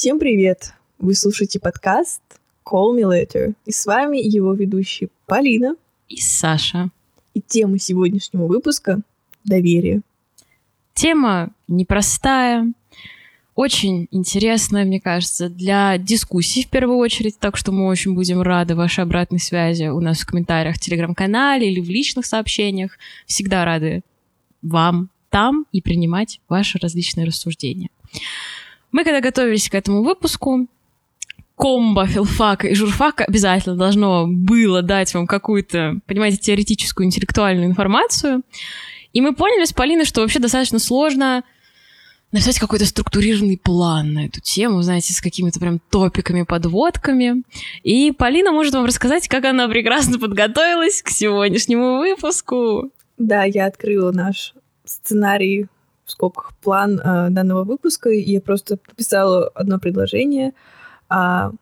Всем привет! Вы слушаете подкаст Call Me Later. И с вами его ведущие Полина и Саша. И тема сегодняшнего выпуска — доверие. Тема непростая, очень интересная, мне кажется, для дискуссий в первую очередь, так что мы очень будем рады вашей обратной связи у нас в комментариях в Телеграм-канале или в личных сообщениях. Всегда рады вам там и принимать ваши различные рассуждения. Мы, когда готовились к этому выпуску, комбо филфака и журфака обязательно должно было дать вам какую-то, понимаете, теоретическую, интеллектуальную информацию. И мы поняли с Полиной, что вообще достаточно сложно написать какой-то структурированный план на эту тему, знаете, с какими-то прям топиками, подводками. И Полина может вам рассказать, как она прекрасно подготовилась к сегодняшнему выпуску. Да, я открыла наш сценарий в скобках план э, данного выпуска, и я просто написала одно предложение. А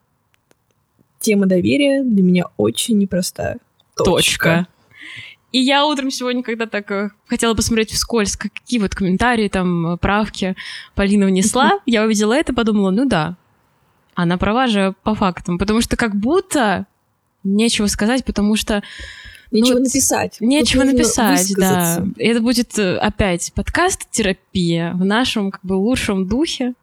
тема доверия для меня очень непростая. Точка. Точка. И я утром сегодня, когда так э, хотела посмотреть вскользь, какие вот комментарии, там, правки Полина внесла, я увидела это подумала, ну да, она права же по фактам, потому что как будто нечего сказать, потому что Нечего ну, написать. Нечего написать, да. Это будет э, опять подкаст-терапия в нашем как бы лучшем духе.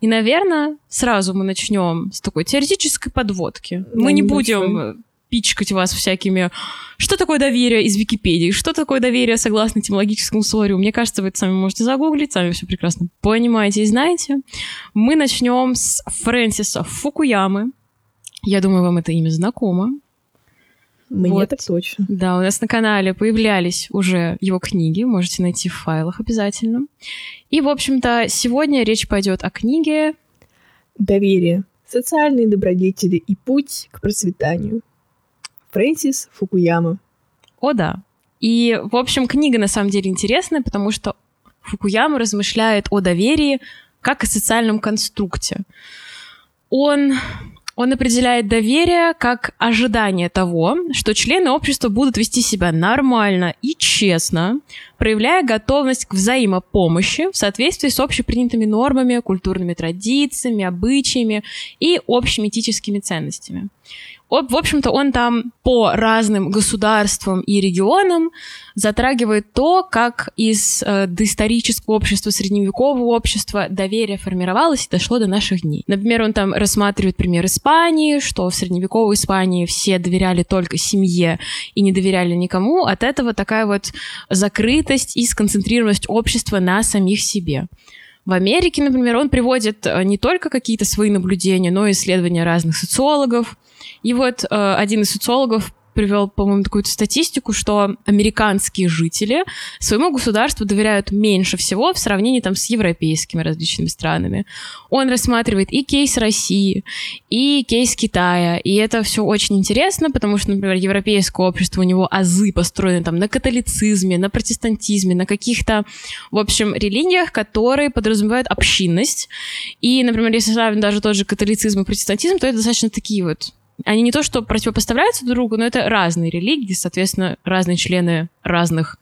И, наверное, сразу мы начнем с такой теоретической подводки. Да, мы не будем э, пичкать вас всякими «Что такое доверие из Википедии? Что такое доверие согласно этимологическому словарю?» Мне кажется, вы это сами можете загуглить, сами все прекрасно понимаете и знаете. Мы начнем с Фрэнсиса Фукуямы. Я думаю, вам это имя знакомо. Мне вот. так точно. Да, у нас на канале появлялись уже его книги, можете найти в файлах обязательно. И, в общем-то, сегодня речь пойдет о книге «Доверие. Социальные добродетели и путь к процветанию». Фрэнсис Фукуяма. О, да. И, в общем, книга на самом деле интересная, потому что Фукуяма размышляет о доверии как о социальном конструкте. Он он определяет доверие как ожидание того, что члены общества будут вести себя нормально и честно, проявляя готовность к взаимопомощи в соответствии с общепринятыми нормами, культурными традициями, обычаями и общими этическими ценностями. В общем-то, он там по разным государствам и регионам затрагивает то, как из э, доисторического общества, средневекового общества доверие формировалось и дошло до наших дней. Например, он там рассматривает пример Испании, что в средневековой Испании все доверяли только семье и не доверяли никому. От этого такая вот закрытость и сконцентрированность общества на самих себе. В Америке, например, он приводит э, не только какие-то свои наблюдения, но и исследования разных социологов, и вот э, один из социологов привел, по-моему, такую статистику, что американские жители своему государству доверяют меньше всего в сравнении там с европейскими различными странами. Он рассматривает и кейс России, и кейс Китая, и это все очень интересно, потому что, например, европейское общество, у него азы построены там на католицизме, на протестантизме, на каких-то, в общем, религиях, которые подразумевают общинность. И, например, если сравнивать даже тот же католицизм и протестантизм, то это достаточно такие вот они не то что противопоставляются друг другу, но это разные религии, соответственно, разные члены разных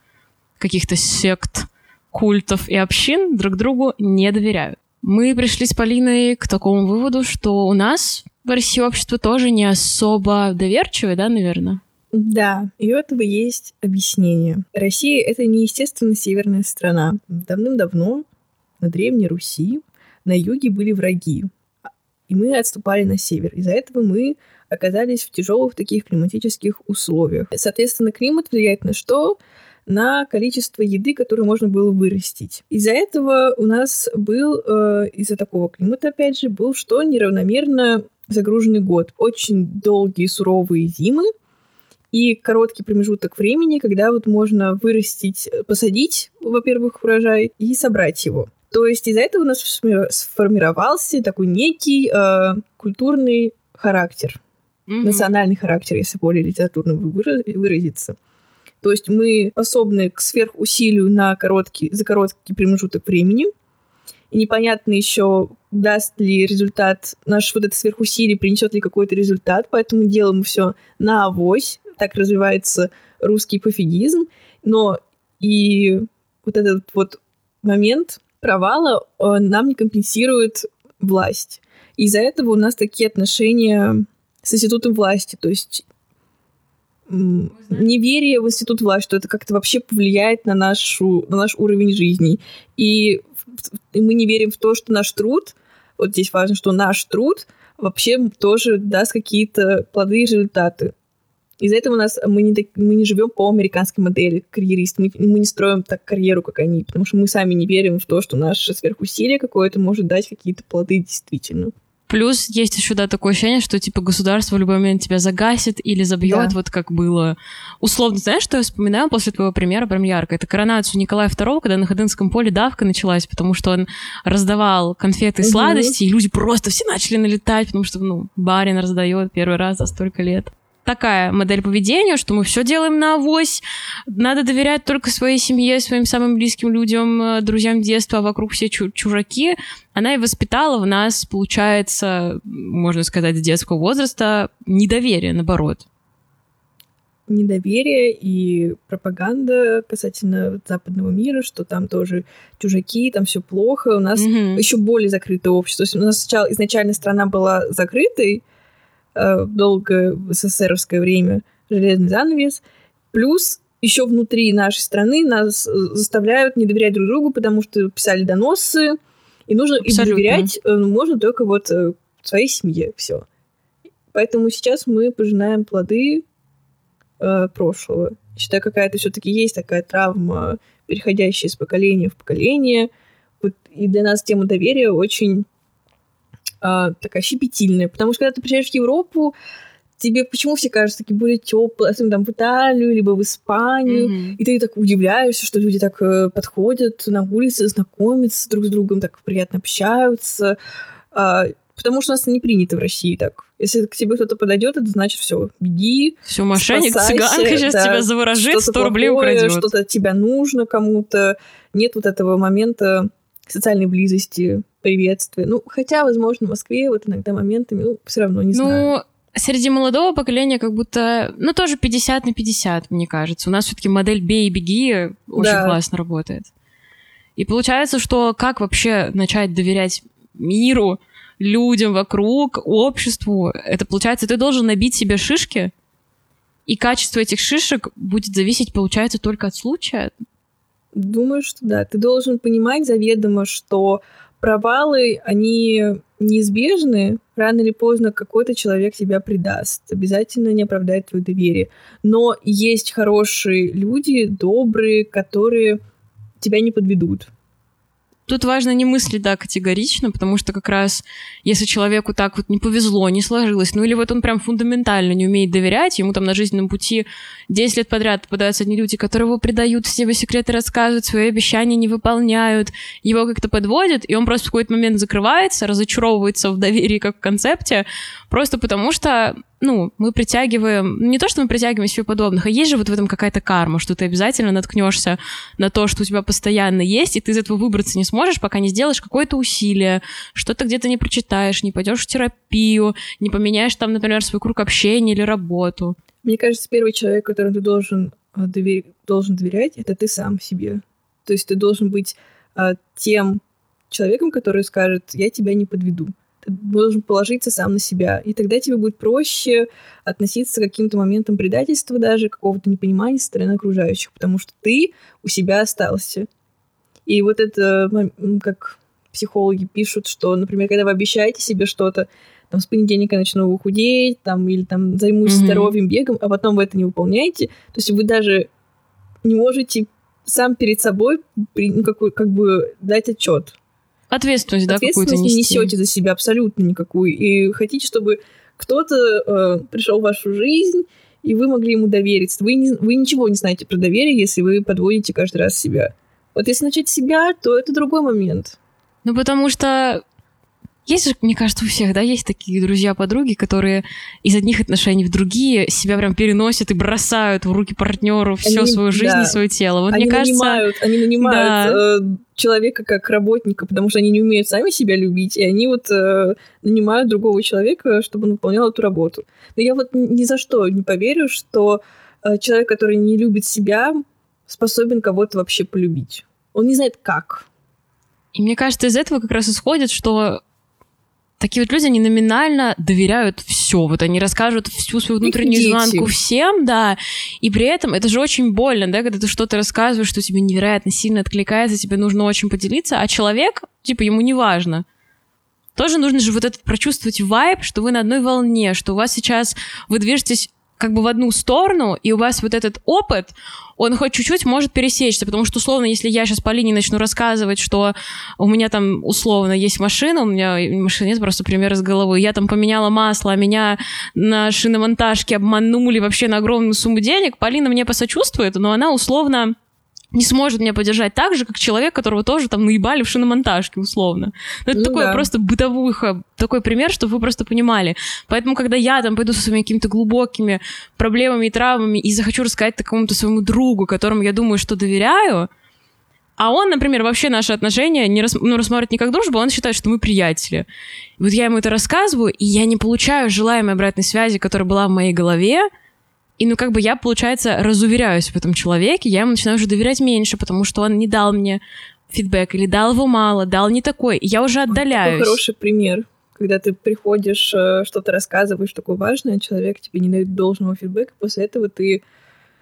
каких-то сект, культов и общин друг другу не доверяют. Мы пришли с Полиной к такому выводу, что у нас в России общество тоже не особо доверчивое, да, наверное? Да, и у этого есть объяснение. Россия — это не естественно северная страна. Давным-давно на Древней Руси на юге были враги, и мы отступали на север. Из-за этого мы оказались в тяжелых таких климатических условиях. Соответственно, климат влияет на что? на количество еды, которую можно было вырастить. Из-за этого у нас был, э, из-за такого климата, опять же, был что? Неравномерно загруженный год. Очень долгие суровые зимы и короткий промежуток времени, когда вот можно вырастить, посадить, во-первых, урожай и собрать его. То есть из-за этого у нас сформировался такой некий э, культурный характер mm-hmm. национальный характер, если более литературно выразиться. То есть мы способны к сверхусилию на короткий, за короткий промежуток времени. И непонятно еще, даст ли результат, наш вот это сверхусилие принесет ли какой-то результат, поэтому делаем все на авось. Так развивается русский пофигизм. Но и вот этот вот момент провала он нам не компенсирует власть. Из-за этого у нас такие отношения с институтом власти. То есть неверие в институт власти, что это как-то вообще повлияет на, нашу, на наш уровень жизни. И, и мы не верим в то, что наш труд, вот здесь важно, что наш труд вообще тоже даст какие-то плоды и результаты. Из-за этого у нас мы не, мы не живем по американской модели карьерист. Мы, мы не строим так карьеру, как они, потому что мы сами не верим в то, что наше сверхусилие какое-то может дать какие-то плоды действительно. Плюс есть еще, да, такое ощущение, что, типа, государство в любой момент тебя загасит или забьет, да. вот как было. Условно, знаешь, что я вспоминаю после твоего примера прям ярко? Это коронацию Николая II, когда на Ходынском поле давка началась, потому что он раздавал конфеты и угу. сладости, и люди просто все начали налетать, потому что, ну, барин раздает первый раз за столько лет такая модель поведения, что мы все делаем на авось, надо доверять только своей семье, своим самым близким людям, э, друзьям детства, а вокруг все чужаки, она и воспитала в нас, получается, можно сказать, с детского возраста недоверие, наоборот недоверие и пропаганда касательно западного мира, что там тоже чужаки, там все плохо. У нас mm-hmm. еще более закрытое общество. То есть у нас сначала изначально страна была закрытой, э, долго в СССРовское время железный занавес. Плюс еще внутри нашей страны нас э, заставляют не доверять друг другу, потому что писали доносы, и нужно Абсолютно. и доверять э, можно только вот своей семье. Все. Поэтому сейчас мы пожинаем плоды э, прошлого. Считаю, какая-то все-таки есть такая травма, переходящая из поколения в поколение. Вот, и для нас тема доверия очень а, такая щепетильная. Потому что когда ты приезжаешь в Европу, тебе почему все кажутся такие более теплые, особенно там в Италию, либо в Испанию, mm-hmm. и ты так удивляешься, что люди так э, подходят на улице, знакомятся друг с другом, так приятно общаются, а, потому что у нас не принято в России так. Если к тебе кто-то подойдет, это значит все, беги. Все, мошенник, цыганка сейчас да, тебя заворожит, 100 рублей украдет. Что-то тебя нужно кому-то. Нет вот этого момента социальной близости, приветствия. Ну, хотя, возможно, в Москве вот иногда моментами, ну, все равно не ну, знаю. Ну, среди молодого поколения как будто, ну, тоже 50 на 50, мне кажется. У нас все-таки модель «бей и беги» очень да. классно работает. И получается, что как вообще начать доверять миру, людям вокруг, обществу? Это получается, ты должен набить себе шишки, и качество этих шишек будет зависеть, получается, только от случая. Думаю, что да. Ты должен понимать заведомо, что провалы, они неизбежны. Рано или поздно какой-то человек тебя предаст. Обязательно не оправдает твое доверие. Но есть хорошие люди, добрые, которые тебя не подведут. Тут важно не мыслить, да, категорично, потому что как раз если человеку так вот не повезло, не сложилось, ну или вот он прям фундаментально не умеет доверять, ему там на жизненном пути 10 лет подряд попадаются одни люди, которые его предают, все его секреты рассказывают, свои обещания не выполняют, его как-то подводят, и он просто в какой-то момент закрывается, разочаровывается в доверии как в концепте, просто потому что ну, мы притягиваем, не то, что мы притягиваем себе подобных, а есть же вот в этом какая-то карма, что ты обязательно наткнешься на то, что у тебя постоянно есть, и ты из этого выбраться не сможешь, пока не сделаешь какое-то усилие, что-то где-то не прочитаешь, не пойдешь в терапию, не поменяешь там, например, свой круг общения или работу. Мне кажется, первый человек, которому ты должен, э, довер... должен доверять, это ты сам себе. То есть ты должен быть а, тем человеком, который скажет, я тебя не подведу должен положиться сам на себя. И тогда тебе будет проще относиться к каким-то моментам предательства даже, какого-то непонимания со стороны окружающих, потому что ты у себя остался. И вот это, как психологи пишут, что, например, когда вы обещаете себе что-то, там, с понедельника начну худеть, там, или там, займусь mm-hmm. здоровьем, бегом, а потом вы это не выполняете, то есть вы даже не можете сам перед собой ну, как, как бы дать отчет. Ответственность, да, какую-то не несете за себя абсолютно никакую. И хотите, чтобы кто-то э, пришел в вашу жизнь, и вы могли ему довериться. Вы, не, вы ничего не знаете про доверие, если вы подводите каждый раз себя. Вот если начать себя, то это другой момент. Ну, потому что есть же, мне кажется, у всех, да, есть такие друзья-подруги, которые из одних отношений в другие себя прям переносят и бросают в руки партнеру всю свою жизнь да. и свое тело. Вот они мне кажется, нанимают, они нанимают да. э, человека как работника, потому что они не умеют сами себя любить, и они вот э, нанимают другого человека, чтобы он выполнял эту работу. Но я вот ни за что не поверю, что э, человек, который не любит себя, способен кого-то вообще полюбить. Он не знает как. И мне кажется, из этого как раз исходит, что такие вот люди, они номинально доверяют все. Вот они расскажут всю свою внутреннюю изнанку всем, да. И при этом это же очень больно, да, когда ты что-то рассказываешь, что тебе невероятно сильно откликается, тебе нужно очень поделиться, а человек, типа, ему не важно. Тоже нужно же вот этот прочувствовать вайб, что вы на одной волне, что у вас сейчас вы движетесь как бы в одну сторону, и у вас вот этот опыт, он хоть чуть-чуть может пересечься, потому что, условно, если я сейчас Полине начну рассказывать, что у меня там, условно, есть машина, у меня машина нет, просто пример из головы, я там поменяла масло, а меня на шиномонтажке обманули вообще на огромную сумму денег, Полина мне посочувствует, но она, условно, не сможет меня поддержать так же, как человек, которого тоже там наебали в шиномонтажке, условно. Но это ну, такой да. просто бытовуха, такой пример, чтобы вы просто понимали. Поэтому, когда я там пойду со своими какими-то глубокими проблемами и травмами и захочу рассказать какому-то своему другу, которому я думаю, что доверяю, а он, например, вообще наши отношения не рас, ну, рассматривает не как дружбу, он считает, что мы приятели. И вот я ему это рассказываю, и я не получаю желаемой обратной связи, которая была в моей голове, и, ну, как бы я, получается, разуверяюсь в этом человеке, я ему начинаю уже доверять меньше, потому что он не дал мне фидбэк, или дал его мало, дал не такой, и я уже отдаляюсь. Такой хороший пример, когда ты приходишь, э, что-то рассказываешь такое важное, человек тебе не дает должного фидбэка, после этого ты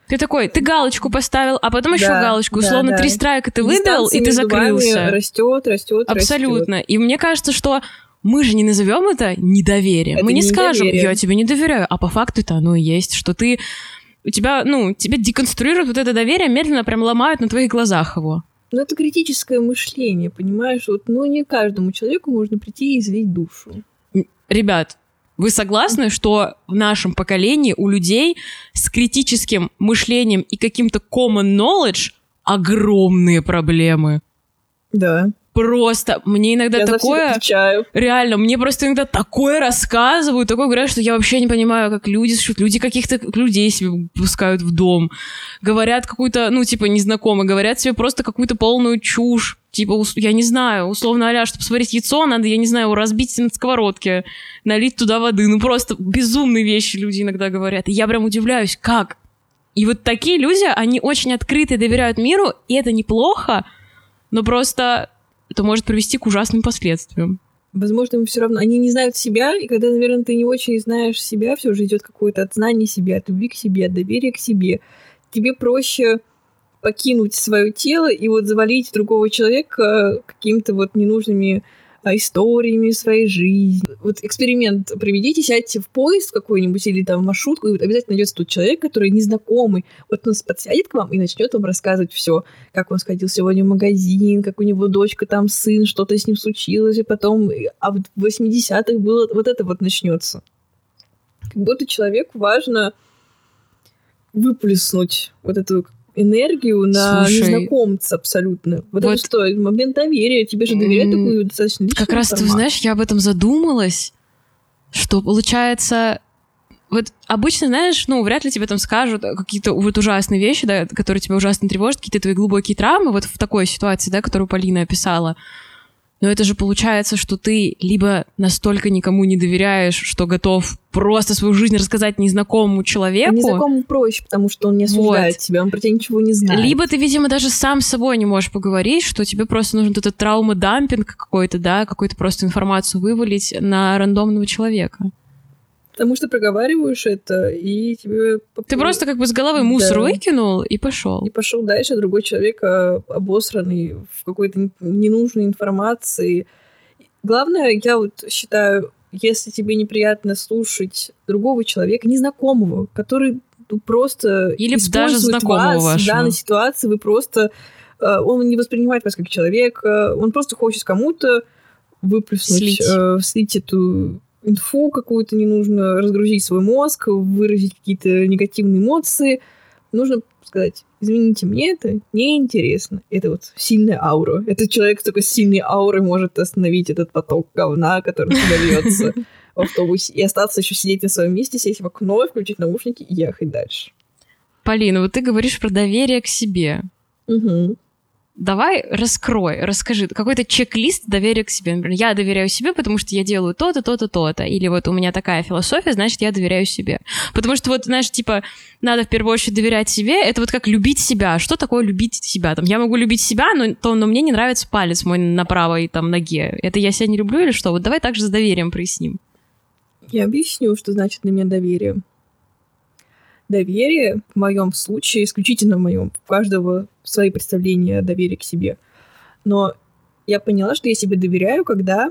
ты такой, ты галочку поставил, а потом еще да, галочку. Условно, да. три страйка ты выдал, и ты закрылся. Растет, растет. Абсолютно. Растет. И мне кажется, что мы же не назовем это недоверием. Это мы не, не скажем, я тебе не доверяю, а по факту это оно и есть, что ты у тебя, ну, тебе деконструируют вот это доверие, медленно прям ломают на твоих глазах его. Ну, это критическое мышление, понимаешь? Вот, ну, не каждому человеку можно прийти и излить душу. Ребят, вы согласны, что в нашем поколении у людей с критическим мышлением и каким-то common knowledge огромные проблемы? Да просто мне иногда я такое... Реально, мне просто иногда такое рассказывают, такое говорят, что я вообще не понимаю, как люди слушают. Люди каких-то людей себе пускают в дом. Говорят какую-то, ну, типа, незнакомые, говорят себе просто какую-то полную чушь. Типа, я не знаю, условно, аля, чтобы сварить яйцо, надо, я не знаю, разбить на сковородке, налить туда воды. Ну, просто безумные вещи люди иногда говорят. И я прям удивляюсь, как? И вот такие люди, они очень открыты, доверяют миру, и это неплохо, но просто это может привести к ужасным последствиям. Возможно, все равно. Они не знают себя, и когда, наверное, ты не очень знаешь себя, все же идет какое-то от знания себя, от любви к себе, от доверия к себе. Тебе проще покинуть свое тело и вот завалить другого человека какими-то вот ненужными историями своей жизни. Вот эксперимент проведите, сядьте в поезд какой-нибудь или там в маршрутку, и вот обязательно найдется тут человек, который незнакомый. Вот он подсядет к вам и начнет вам рассказывать все, как он сходил сегодня в магазин, как у него дочка там сын, что-то с ним случилось, и потом, а в 80-х было вот это вот начнется. Как будто человеку важно выплеснуть вот эту энергию на Слушай, незнакомца абсолютно. Потому вот что момент доверия, тебе же доверяют такую достаточно личную Как раз, ты знаешь, я об этом задумалась, что получается... Вот обычно, знаешь, ну, вряд ли тебе там скажут какие-то вот ужасные вещи, да, которые тебя ужасно тревожат, какие-то твои глубокие травмы, вот в такой ситуации, да, которую Полина описала. Но это же получается, что ты либо настолько никому не доверяешь, что готов просто свою жизнь рассказать незнакомому человеку. Незнакомому проще, потому что он не осуждает вот. тебя, он про тебя ничего не знает. Либо ты, видимо, даже сам с собой не можешь поговорить, что тебе просто нужен этот травма-дампинг какой-то, да, какую-то просто информацию вывалить на рандомного человека. Потому что проговариваешь это, и тебе... Ты просто как бы с головы мусор да. выкинул и пошел. И пошел дальше, другой человек а, обосранный в какой-то ненужной информации. Главное, я вот считаю, если тебе неприятно слушать другого человека, незнакомого, который ну, просто Или даже знакомого вас вашего. в данной ситуации, вы просто... А, он не воспринимает вас как человека, он просто хочет кому-то выплеснуть, слить. Э, слить эту инфу какую-то не нужно, разгрузить свой мозг, выразить какие-то негативные эмоции. Нужно сказать, извините, мне это неинтересно. Это вот сильная аура. Этот человек только с сильной аурой может остановить этот поток говна, который льется в автобусе, и остаться еще сидеть на своем месте, сесть в окно, включить наушники и ехать дальше. Полина, вот ты говоришь про доверие к себе. Угу. Давай раскрой, расскажи какой-то чек-лист доверия к себе. Например, я доверяю себе, потому что я делаю то-то, то-то, то-то. Или вот у меня такая философия, значит, я доверяю себе. Потому что вот, знаешь, типа, надо в первую очередь доверять себе. Это вот как любить себя. Что такое любить себя? Там, я могу любить себя, но, то, но мне не нравится палец мой на правой там ноге. Это я себя не люблю или что? Вот давай также с доверием проясним. Я объясню, что значит для меня доверие. Доверие в моем случае, исключительно в моем, у каждого свои представления о доверии к себе. Но я поняла, что я себе доверяю, когда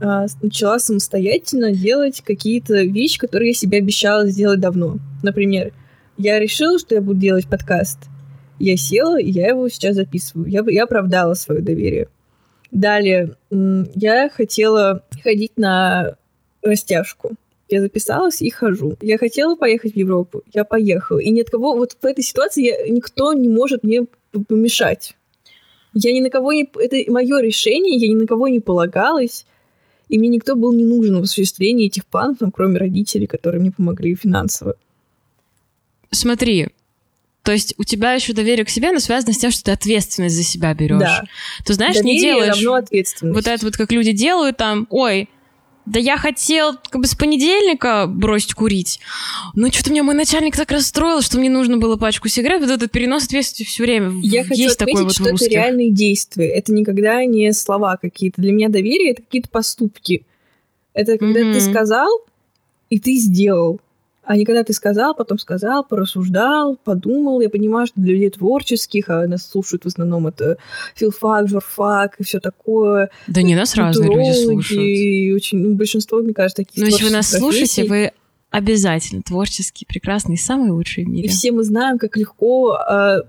э, начала самостоятельно делать какие-то вещи, которые я себе обещала сделать давно. Например, я решила, что я буду делать подкаст. Я села, и я его сейчас записываю. Я, я оправдала свое доверие. Далее, я хотела ходить на растяжку. Я записалась и хожу. Я хотела поехать в Европу, я поехала. И ни от кого, вот в этой ситуации я, никто не может мне помешать. Я ни на кого не... Это мое решение, я ни на кого не полагалась. И мне никто был не нужен в осуществлении этих планов, там, кроме родителей, которые мне помогли финансово. Смотри, то есть у тебя еще доверие к себе, но связано с тем, что ты ответственность за себя берешь. Да. Ты знаешь, доверие не делаешь равно ответственность. вот это вот, как люди делают там, ой, да я хотел как бы с понедельника бросить курить, но что-то меня мой начальник так расстроил, что мне нужно было пачку сигарет. Вот этот перенос ответственности все время Я есть хочу отметить, такой вот что это реальные действия. Это никогда не слова какие-то. Для меня доверие — это какие-то поступки. Это когда mm-hmm. ты сказал, и ты сделал. А не когда ты сказал, потом сказал, порассуждал, подумал. Я понимаю, что для людей творческих, а нас слушают в основном это филфак, журфак и все такое. Да не нас разные люди слушают. И очень, ну, большинство, мне кажется, такие Но если вы нас слушаете, вы обязательно творческие, прекрасные, самые лучшие в мире. И все мы знаем, как легко э,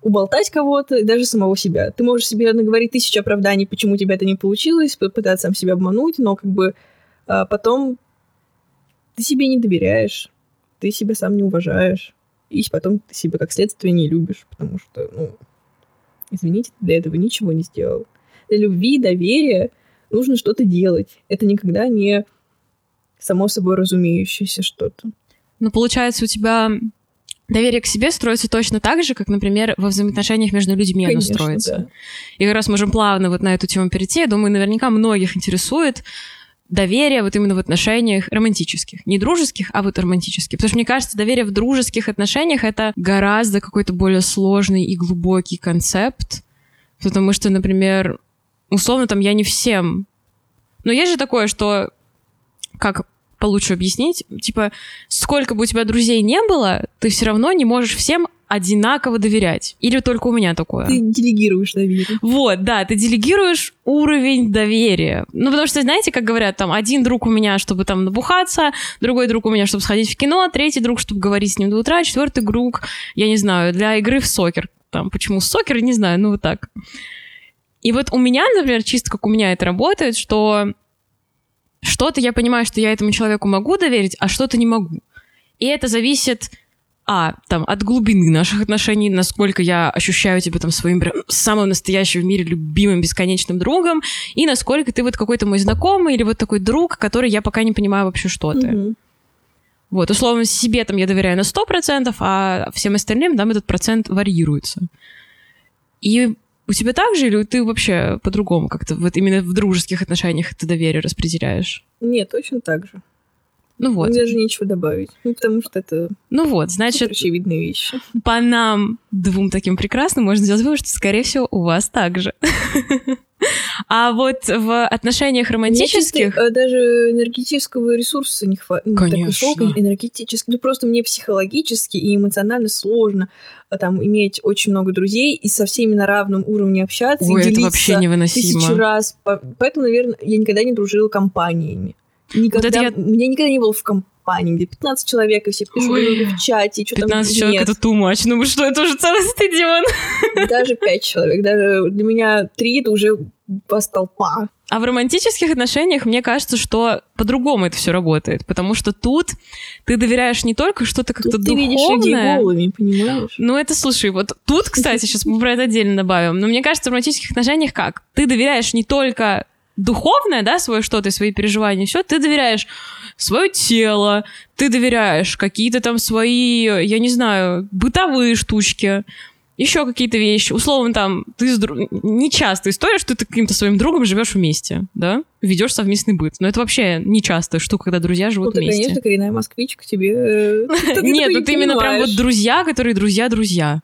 уболтать кого-то, даже самого себя. Ты можешь себе наговорить тысячу оправданий, почему у тебя это не получилось, попытаться сам себя обмануть, но как бы э, потом ты себе не доверяешь, ты себя сам не уважаешь, и потом ты себя как следствие не любишь, потому что, ну, извините, ты для этого ничего не сделал. Для любви, доверия нужно что-то делать. Это никогда не само собой разумеющееся что-то. Ну, получается, у тебя доверие к себе строится точно так же, как, например, во взаимоотношениях между людьми Конечно, оно строится. Да. И как раз можем плавно вот на эту тему перейти. Я думаю, наверняка многих интересует, доверие вот именно в отношениях романтических. Не дружеских, а вот романтических. Потому что мне кажется, доверие в дружеских отношениях — это гораздо какой-то более сложный и глубокий концепт. Потому что, например, условно, там я не всем... Но есть же такое, что... Как получше объяснить? Типа, сколько бы у тебя друзей не было, ты все равно не можешь всем одинаково доверять. Или только у меня такое? Ты делегируешь доверие. Вот, да, ты делегируешь уровень доверия. Ну, потому что, знаете, как говорят, там, один друг у меня, чтобы там набухаться, другой друг у меня, чтобы сходить в кино, третий друг, чтобы говорить с ним до утра, четвертый друг, я не знаю, для игры в сокер. Там, почему сокер, не знаю, ну, вот так. И вот у меня, например, чисто как у меня это работает, что что-то я понимаю, что я этому человеку могу доверить, а что-то не могу. И это зависит а, там, от глубины наших отношений, насколько я ощущаю тебя там своим прям самым настоящим в мире любимым бесконечным другом, и насколько ты вот какой-то мой знакомый или вот такой друг, который я пока не понимаю вообще, что ты. Mm-hmm. Вот, условно, себе там я доверяю на 100%, а всем остальным там этот процент варьируется. И у тебя так же, или ты вообще по-другому как-то вот именно в дружеских отношениях это доверие распределяешь? Нет, точно так же. Ну вот. Даже нечего добавить. Ну, потому что это ну вот, значит, очевидные вещи. По нам двум таким прекрасным можно сделать вывод, что, скорее всего, у вас так же. А вот в отношениях романтических... Мне, даже энергетического ресурса не хватает. Ну, Конечно. энергетически. Ну, просто мне психологически и эмоционально сложно а, там иметь очень много друзей и со всеми на равном уровне общаться Ой, и это вообще невыносимо. тысячу раз. Поэтому, наверное, я никогда не дружила компаниями. Никогда, вот я... У меня никогда не было в компании, где 15 человек, и все пишут в чате. И что 15 там человек — это too much. Ну что, это уже целый стадион. Даже 5 человек. Даже для меня 3 — это уже вас толпа. А в романтических отношениях мне кажется, что по-другому это все работает, потому что тут ты доверяешь не только что-то как-то духовное. Ты видишь людей голыми, понимаешь? Ну это, слушай, вот тут, кстати, сейчас мы про это отдельно добавим, но мне кажется, в романтических отношениях как? Ты доверяешь не только духовное, да, свое что-то, свои переживания, все, ты доверяешь свое тело, ты доверяешь какие-то там свои, я не знаю, бытовые штучки. еще какие-то вещи. Условно, там, ты с дру... не часто история, что ты каким-то своим другом живешь вместе, да? Ведешь совместный быт. Но это вообще не частая штука, когда друзья живут Ну, вместе. конечно, коренная москвичка, тебе... э, Нет, ну ты именно прям вот друзья, которые друзья-друзья.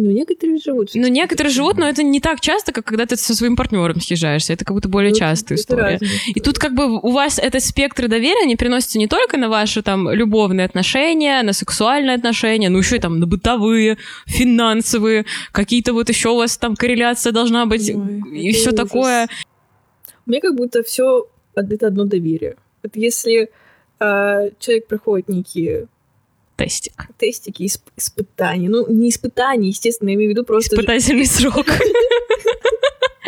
Ну, некоторые живут. Ну, некоторые живут, но это не так часто, как когда ты со своим партнером съезжаешься. Это как будто более Ну, частая история. И тут как бы у вас этот спектр доверия не переносится не только на ваши там любовные отношения, на сексуальные отношения, но еще и там на бытовые, финансовые, какие-то вот еще у вас там корреляция должна быть Ой, и все ужас. такое. Мне как будто все это одно доверие. Вот если а, человек проходит некие Тестик. тестики, исп- испытания, ну, не испытания, естественно, я имею в виду просто... Испытательный срок.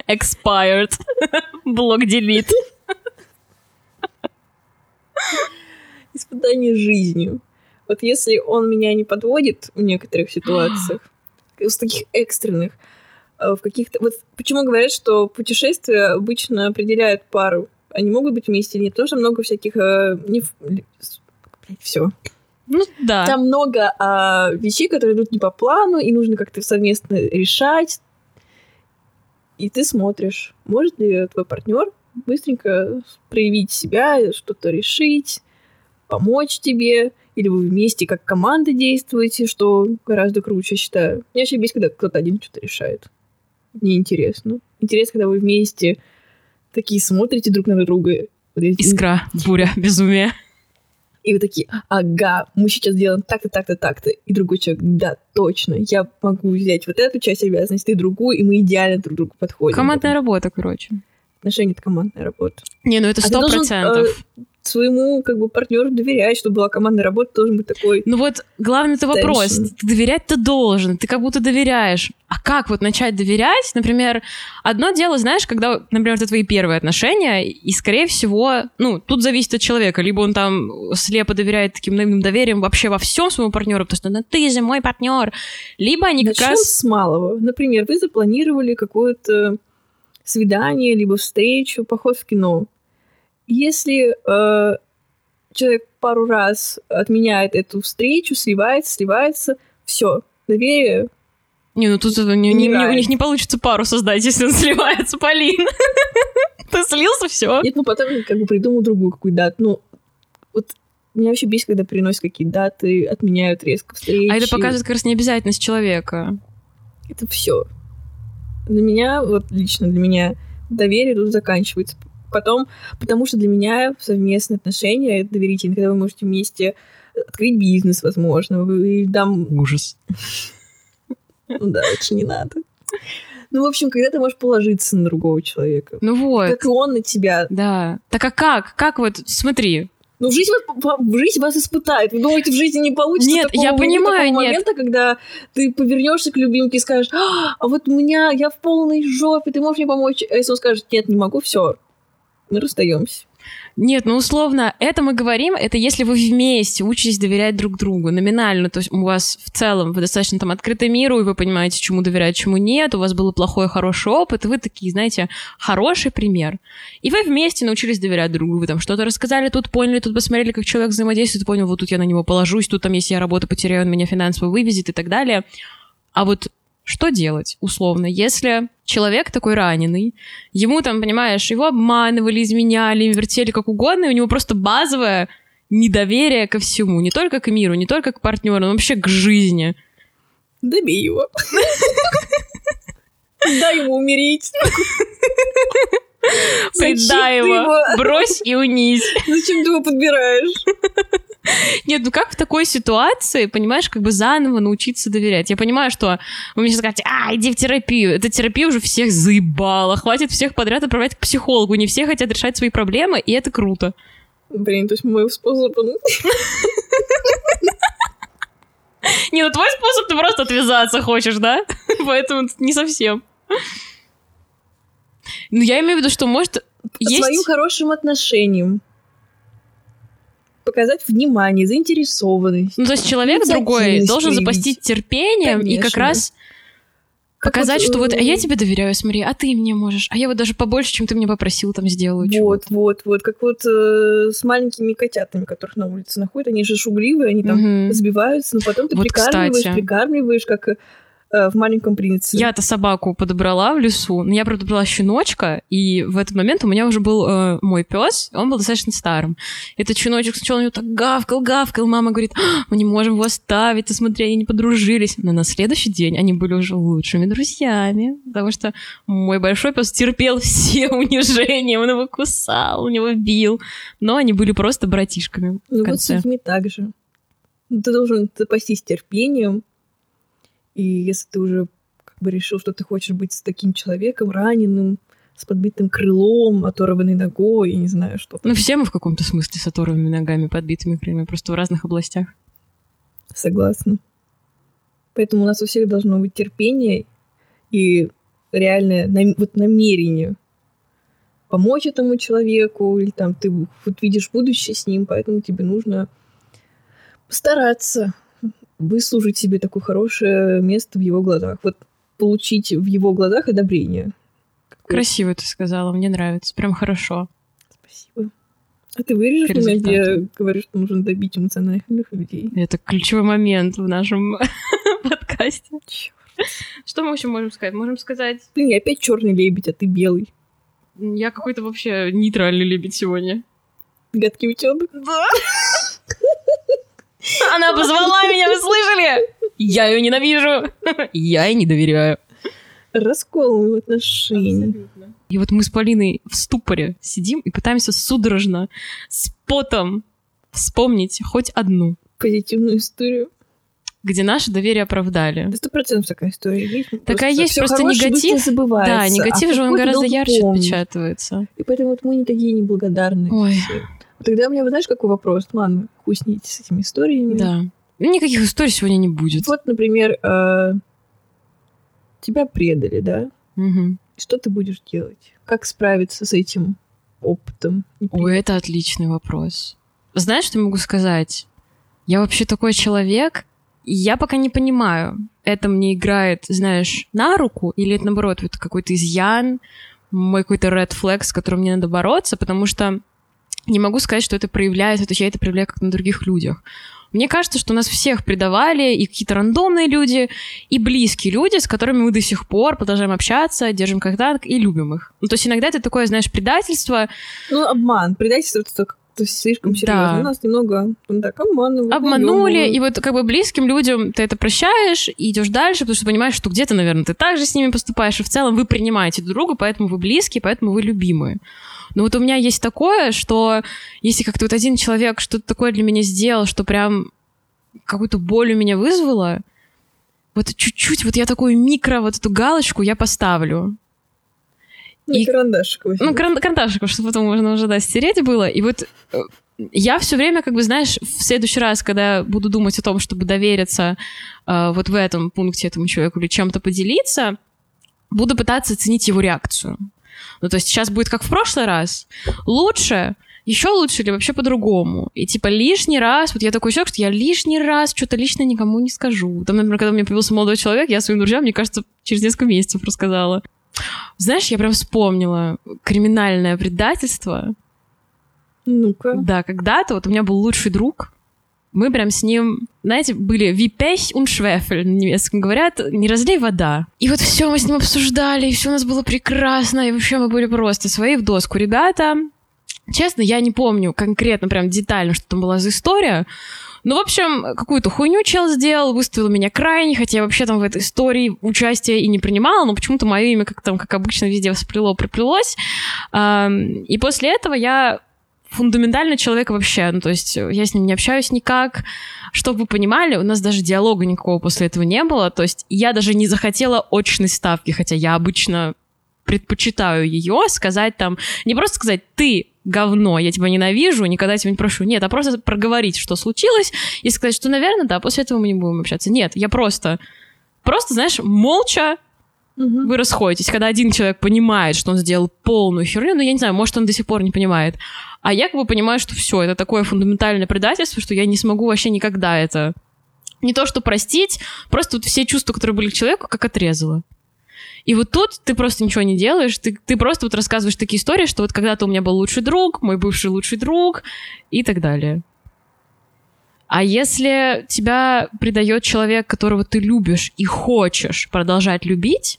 Expired. Блок делит. испытание жизнью. Вот если он меня не подводит в некоторых ситуациях, в таких экстренных, э, в каких-то... Вот почему говорят, что путешествия обычно определяют пару. Они могут быть вместе или нет, потому что много всяких... э, не... Все. Ну да. Там много а, вещей, которые идут не по плану, и нужно как-то совместно решать. И ты смотришь, может ли твой партнер быстренько проявить себя, что-то решить, помочь тебе, или вы вместе как команда действуете, что гораздо круче, я считаю. Мне вообще бесит, когда кто-то один что-то решает. Мне интересно. Интересно, когда вы вместе такие смотрите друг на друга. Искра, буря, безумие. И вы такие, ага, мы сейчас делаем так-то, так-то, так-то. И другой человек, да, точно, я могу взять вот эту часть обязанностей, другую, и мы идеально друг другу подходим. Командная работа, короче. Отношения — это командная работа. Не, ну это А ты сто процентов. э, своему как бы партнеру доверять, чтобы была командная работа, должен быть такой. Ну вот главный это вопрос. Ты доверять ты должен, ты как будто доверяешь. А как вот начать доверять? Например, одно дело, знаешь, когда, например, это твои первые отношения, и, скорее всего, ну, тут зависит от человека. Либо он там слепо доверяет таким наивным доверием вообще во всем своему партнеру, потому что ну, ты же мой партнер. Либо они как Начнем раз... с малого. Например, вы запланировали какое-то свидание, либо встречу, поход в кино. Если э, человек пару раз отменяет эту встречу, сливается, сливается, все, доверие Не, ну тут не- не- не- у них не получится пару создать, если он сливается, Полин. Ты слился, все. Нет, ну потом как бы придумал другую какую дату. Ну, вот меня вообще бесит, когда приносят какие даты, отменяют резко встречи. А это показывает как раз необязательность человека. Это все. Для меня, вот лично для меня, доверие тут заканчивается. Потом, потому что для меня совместные отношения это доверительно, когда вы можете вместе открыть бизнес, возможно, вы там, Ужас. ну да, лучше не надо. Ну, в общем, когда ты можешь положиться на другого человека. Ну вот. Как и он на тебя. Да. Так а как? Как вот, смотри, Ну, жизнь, вас- в жизнь вас испытает. Вы думаете, в жизни не получится Нет, такого, я понимаю, такого нет. момента, когда ты повернешься к любимке и скажешь, а а вот у меня, я в полной жопе, ты можешь мне помочь? А если он скажет, нет, не могу, все, мы расстаемся. Нет, ну условно, это мы говорим, это если вы вместе учитесь доверять друг другу, номинально, то есть у вас в целом вы достаточно там открыты миру, и вы понимаете, чему доверять, чему нет, у вас был плохой, хороший опыт, и вы такие, знаете, хороший пример. И вы вместе научились доверять другу, вы там что-то рассказали, тут поняли, тут посмотрели, как человек взаимодействует, понял, вот тут я на него положусь, тут там, если я работу потеряю, он меня финансово вывезет и так далее. А вот что делать, условно, если человек такой раненый, ему там, понимаешь, его обманывали, изменяли, вертели как угодно, и у него просто базовое недоверие ко всему, не только к миру, не только к партнеру, но вообще к жизни. Добей его. Дай ему умереть. Предай его, брось и унизь. Зачем ты его подбираешь? Нет, ну как в такой ситуации, понимаешь, как бы заново научиться доверять? Я понимаю, что вы мне сейчас скажете, а, иди в терапию. Эта терапия уже всех заебала. Хватит всех подряд отправлять к психологу. Не все хотят решать свои проблемы, и это круто. Блин, то есть мой способ... он- Не, ну твой способ ты просто отвязаться хочешь, да? Поэтому не совсем. Ну, я имею в виду, что, может, есть... Своим хорошим отношением. Показать внимание, заинтересованность. Ну, то есть человек другой должен запастить терпением и как Конечно. раз Показать, вот, что вот, а я э, тебе доверяю, смотри, а ты мне можешь, а я вот даже побольше, чем ты мне попросил, там сделаю. Вот, вот, вот, как вот э, с маленькими котятами, которых на улице находят, они же шугливые, они там Мгм. сбиваются, но потом ты Вот, прикармливаешь, кстати. прикармливаешь, как э, в маленьком принце. Я-то собаку подобрала в лесу, но я подобрала щеночка, и в этот момент у меня уже был э, мой пес, он был достаточно старым. Этот щеночек сначала у него так гавкал, гавкал, мама говорит, «А, мы не можем его оставить, ты смотри, они не подружились. Но на следующий день они были уже лучшими друзьями, потому что мой большой пес терпел все унижения, он его кусал, он его бил, но они были просто братишками Ну вот с людьми так же. Ты должен запастись терпением, и если ты уже как бы решил, что ты хочешь быть с таким человеком, раненым, с подбитым крылом, оторванной ногой, не знаю, что. Ну, все мы в каком-то смысле с оторванными ногами, подбитыми крыльями, просто в разных областях. Согласна. Поэтому у нас у всех должно быть терпение и реальное нам- вот намерение помочь этому человеку, или там ты вот видишь будущее с ним, поэтому тебе нужно постараться выслужить себе такое хорошее место в его глазах. Вот получить в его глазах одобрение. Красиво ты сказала, мне нравится, прям хорошо. Спасибо. А ты вырежешь меня, где я говорю, что нужно добить эмоциональных людей? Это ключевой момент в нашем подкасте. Чёрт. Что мы еще можем сказать? Можем сказать, Блин, я опять черный лебедь, а ты белый. я какой-то вообще нейтральный лебедь сегодня. Гадкий утенок. Да. Она позвала меня, вы слышали? Я ее ненавижу. Я ей не доверяю. Раскол в отношениях. И вот мы с Полиной в ступоре сидим и пытаемся судорожно с потом вспомнить хоть одну, Позитивную историю. где наше доверие оправдали. Да сто процентов такая история есть. Такая есть, всё просто негатив- забывается, Да, негатив а же он гораздо ярче помнишь. отпечатывается. И поэтому вот мы не такие неблагодарные. Ой. все. Тогда у меня, знаешь, какой вопрос? Ладно, хуй с этими историями. Да. Ну, Никаких историй сегодня не будет. Вот, например, э, тебя предали, да? Мгм. Что ты будешь делать? Как справиться с этим опытом? Ой, это отличный вопрос. Знаешь, что я могу сказать? Я вообще такой человек, и я пока не понимаю, это мне играет, знаешь, на руку, или это, наоборот, это какой-то изъян, мой какой-то red flag, с которым мне надо бороться, потому что не могу сказать, что это проявляется, то есть я это проявляю как на других людях. Мне кажется, что нас всех предавали и какие-то рандомные люди, и близкие люди, с которыми мы до сих пор продолжаем общаться, держим контакт и любим их. Ну, то есть иногда это такое, знаешь, предательство, Ну, обман. Предательство это как-то слишком Да. серьезно. У нас немного ну, так обманывают. обманули, и вот как бы близким людям ты это прощаешь и идешь дальше, потому что понимаешь, что где-то, наверное, ты также с ними поступаешь, и в целом вы принимаете друг друга, поэтому вы близкие, поэтому вы любимые. Но вот у меня есть такое, что если как-то вот один человек что-то такое для меня сделал, что прям какую-то боль у меня вызвало, вот чуть-чуть, вот я такую микро, вот эту галочку я поставлю. На и- возьми. Ну, каран- карандашиком, чтобы потом можно уже, да, стереть было. И вот э, я все время, как бы, знаешь, в следующий раз, когда буду думать о том, чтобы довериться э, вот в этом пункте этому человеку или чем-то поделиться, буду пытаться оценить его реакцию. Ну, то есть сейчас будет как в прошлый раз. Лучше, еще лучше или вообще по-другому. И типа лишний раз, вот я такой человек, что я лишний раз что-то лично никому не скажу. Там, например, когда у меня появился молодой человек, я своим друзьям, мне кажется, через несколько месяцев рассказала. Знаешь, я прям вспомнила криминальное предательство. Ну-ка. Да, когда-то вот у меня был лучший друг. Мы прям с ним, знаете, были «Випесь und Schwefel» на немецком говорят, «не разлей вода». И вот все мы с ним обсуждали, и все у нас было прекрасно, и вообще мы были просто свои в доску. Ребята, честно, я не помню конкретно прям детально, что там была за история, ну, в общем, какую-то хуйню чел сделал, выставил меня крайне, хотя я вообще там в этой истории участия и не принимала, но почему-то мое имя, как там, как обычно, везде всплело, приплелось. И после этого я фундаментально человек вообще, ну, то есть я с ним не общаюсь никак. Чтобы вы понимали, у нас даже диалога никакого после этого не было, то есть я даже не захотела очной ставки, хотя я обычно предпочитаю ее сказать там, не просто сказать «ты говно, я тебя ненавижу, никогда тебя не прошу». Нет, а просто проговорить, что случилось, и сказать, что, наверное, да, после этого мы не будем общаться. Нет, я просто, просто, знаешь, молча Мгм. вы расходитесь, когда один человек понимает, что он сделал полную херню, ну, я не знаю, может, он до сих пор не понимает, а я как бы понимаю, что все, это такое фундаментальное предательство, что я не смогу вообще никогда это не то что простить, просто вот все чувства, которые были к человеку, как отрезала. И вот тут ты просто ничего не делаешь, ты, ты просто вот рассказываешь такие истории, что вот когда-то у меня был лучший друг, мой бывший лучший друг и так далее. А если тебя предает человек, которого ты любишь и хочешь продолжать любить,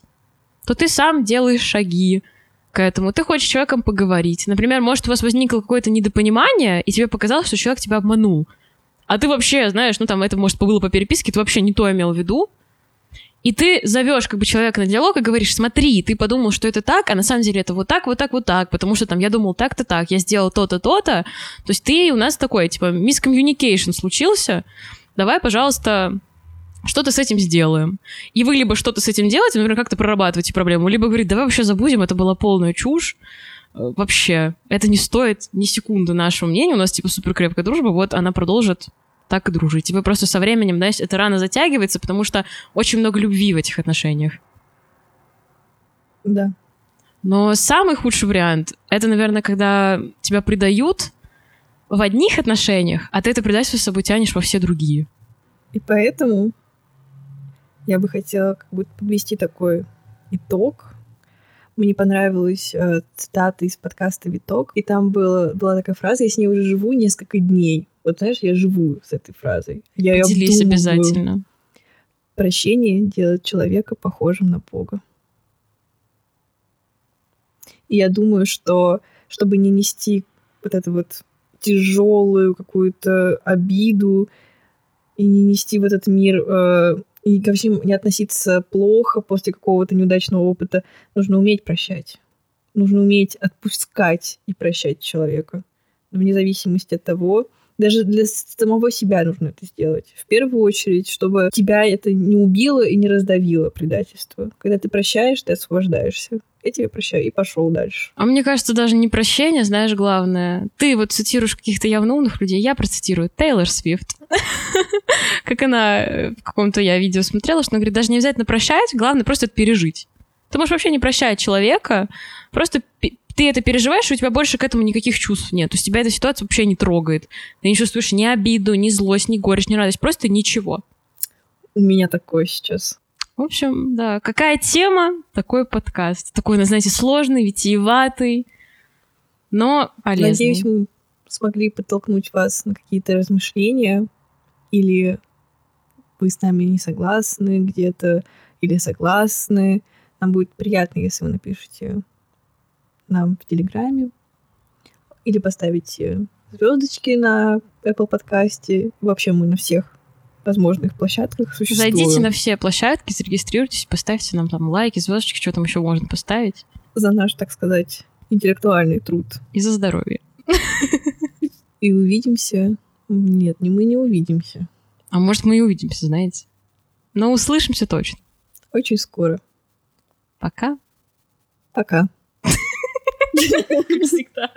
то ты сам делаешь шаги к этому. Ты хочешь с человеком поговорить. Например, может, у вас возникло какое-то недопонимание, и тебе показалось, что человек тебя обманул. А ты вообще, знаешь, ну там это, может, было по переписке, ты вообще не то имел в виду, и ты зовешь как бы человека на диалог и говоришь, смотри, ты подумал, что это так, а на самом деле это вот так, вот так, вот так, потому что там я думал так-то так, я сделал то-то, то-то. То есть ты у нас такой, типа, мискоммуникейшн случился, давай, пожалуйста, что-то с этим сделаем. И вы либо что-то с этим делаете, например, как-то прорабатываете проблему, либо говорит, давай вообще забудем, это была полная чушь, э, вообще, это не стоит ни секунды нашего мнения, у нас типа супер крепкая дружба, вот она продолжит так и дружить. И вы просто со временем, знаешь, это рано затягивается, потому что очень много любви в этих отношениях. Да. Но самый худший вариант — это, наверное, когда тебя предают в одних отношениях, а ты это предательство с собой тянешь во все другие. И поэтому я бы хотела как бы подвести такой итог. Мне понравилась э, цитата из подкаста «Виток», и там было, была такая фраза «Я с ней уже живу несколько дней». Вот знаешь, я живу с этой фразой. Я Поделись обязательно. Прощение делает человека похожим на Бога. И я думаю, что чтобы не нести вот эту вот тяжелую какую-то обиду и не нести в этот мир э, и ко всем не относиться плохо после какого-то неудачного опыта, нужно уметь прощать. Нужно уметь отпускать и прощать человека. Вне зависимости от того, даже для самого себя нужно это сделать. В первую очередь, чтобы тебя это не убило и не раздавило предательство. Когда ты прощаешь, ты освобождаешься. Я тебе прощаю и пошел дальше. А мне кажется, даже не прощение, знаешь, главное. Ты вот цитируешь каких-то явно умных людей, я процитирую Тейлор Свифт. Как она э, в каком-то я видео смотрела, что она говорит, даже не обязательно прощать, главное просто это пережить. Ты можешь вообще не прощать человека, просто ты это переживаешь, и у тебя больше к этому никаких чувств нет. То есть тебя эта ситуация вообще не трогает. Ты не чувствуешь ни обиду, ни злость, ни горечь, ни радость. Просто ничего. У меня такое сейчас. В общем, да. Какая тема, такой подкаст. Такой, ну, знаете, сложный, витиеватый, но полезный. Надеюсь, мы смогли подтолкнуть вас на какие-то размышления. Или вы с нами не согласны где-то, или согласны. Нам будет приятно, если вы напишите нам в Телеграме или поставить звездочки на Apple подкасте. Вообще мы на всех возможных площадках существуем. Зайдите на все площадки, зарегистрируйтесь, поставьте нам там лайки, звездочки, что там еще можно поставить. За наш, так сказать, интеллектуальный труд. И за здоровье. И увидимся. Нет, не мы не увидимся. А может, мы и увидимся, знаете. Но услышимся точно. Очень скоро. Пока. Пока. Всегда.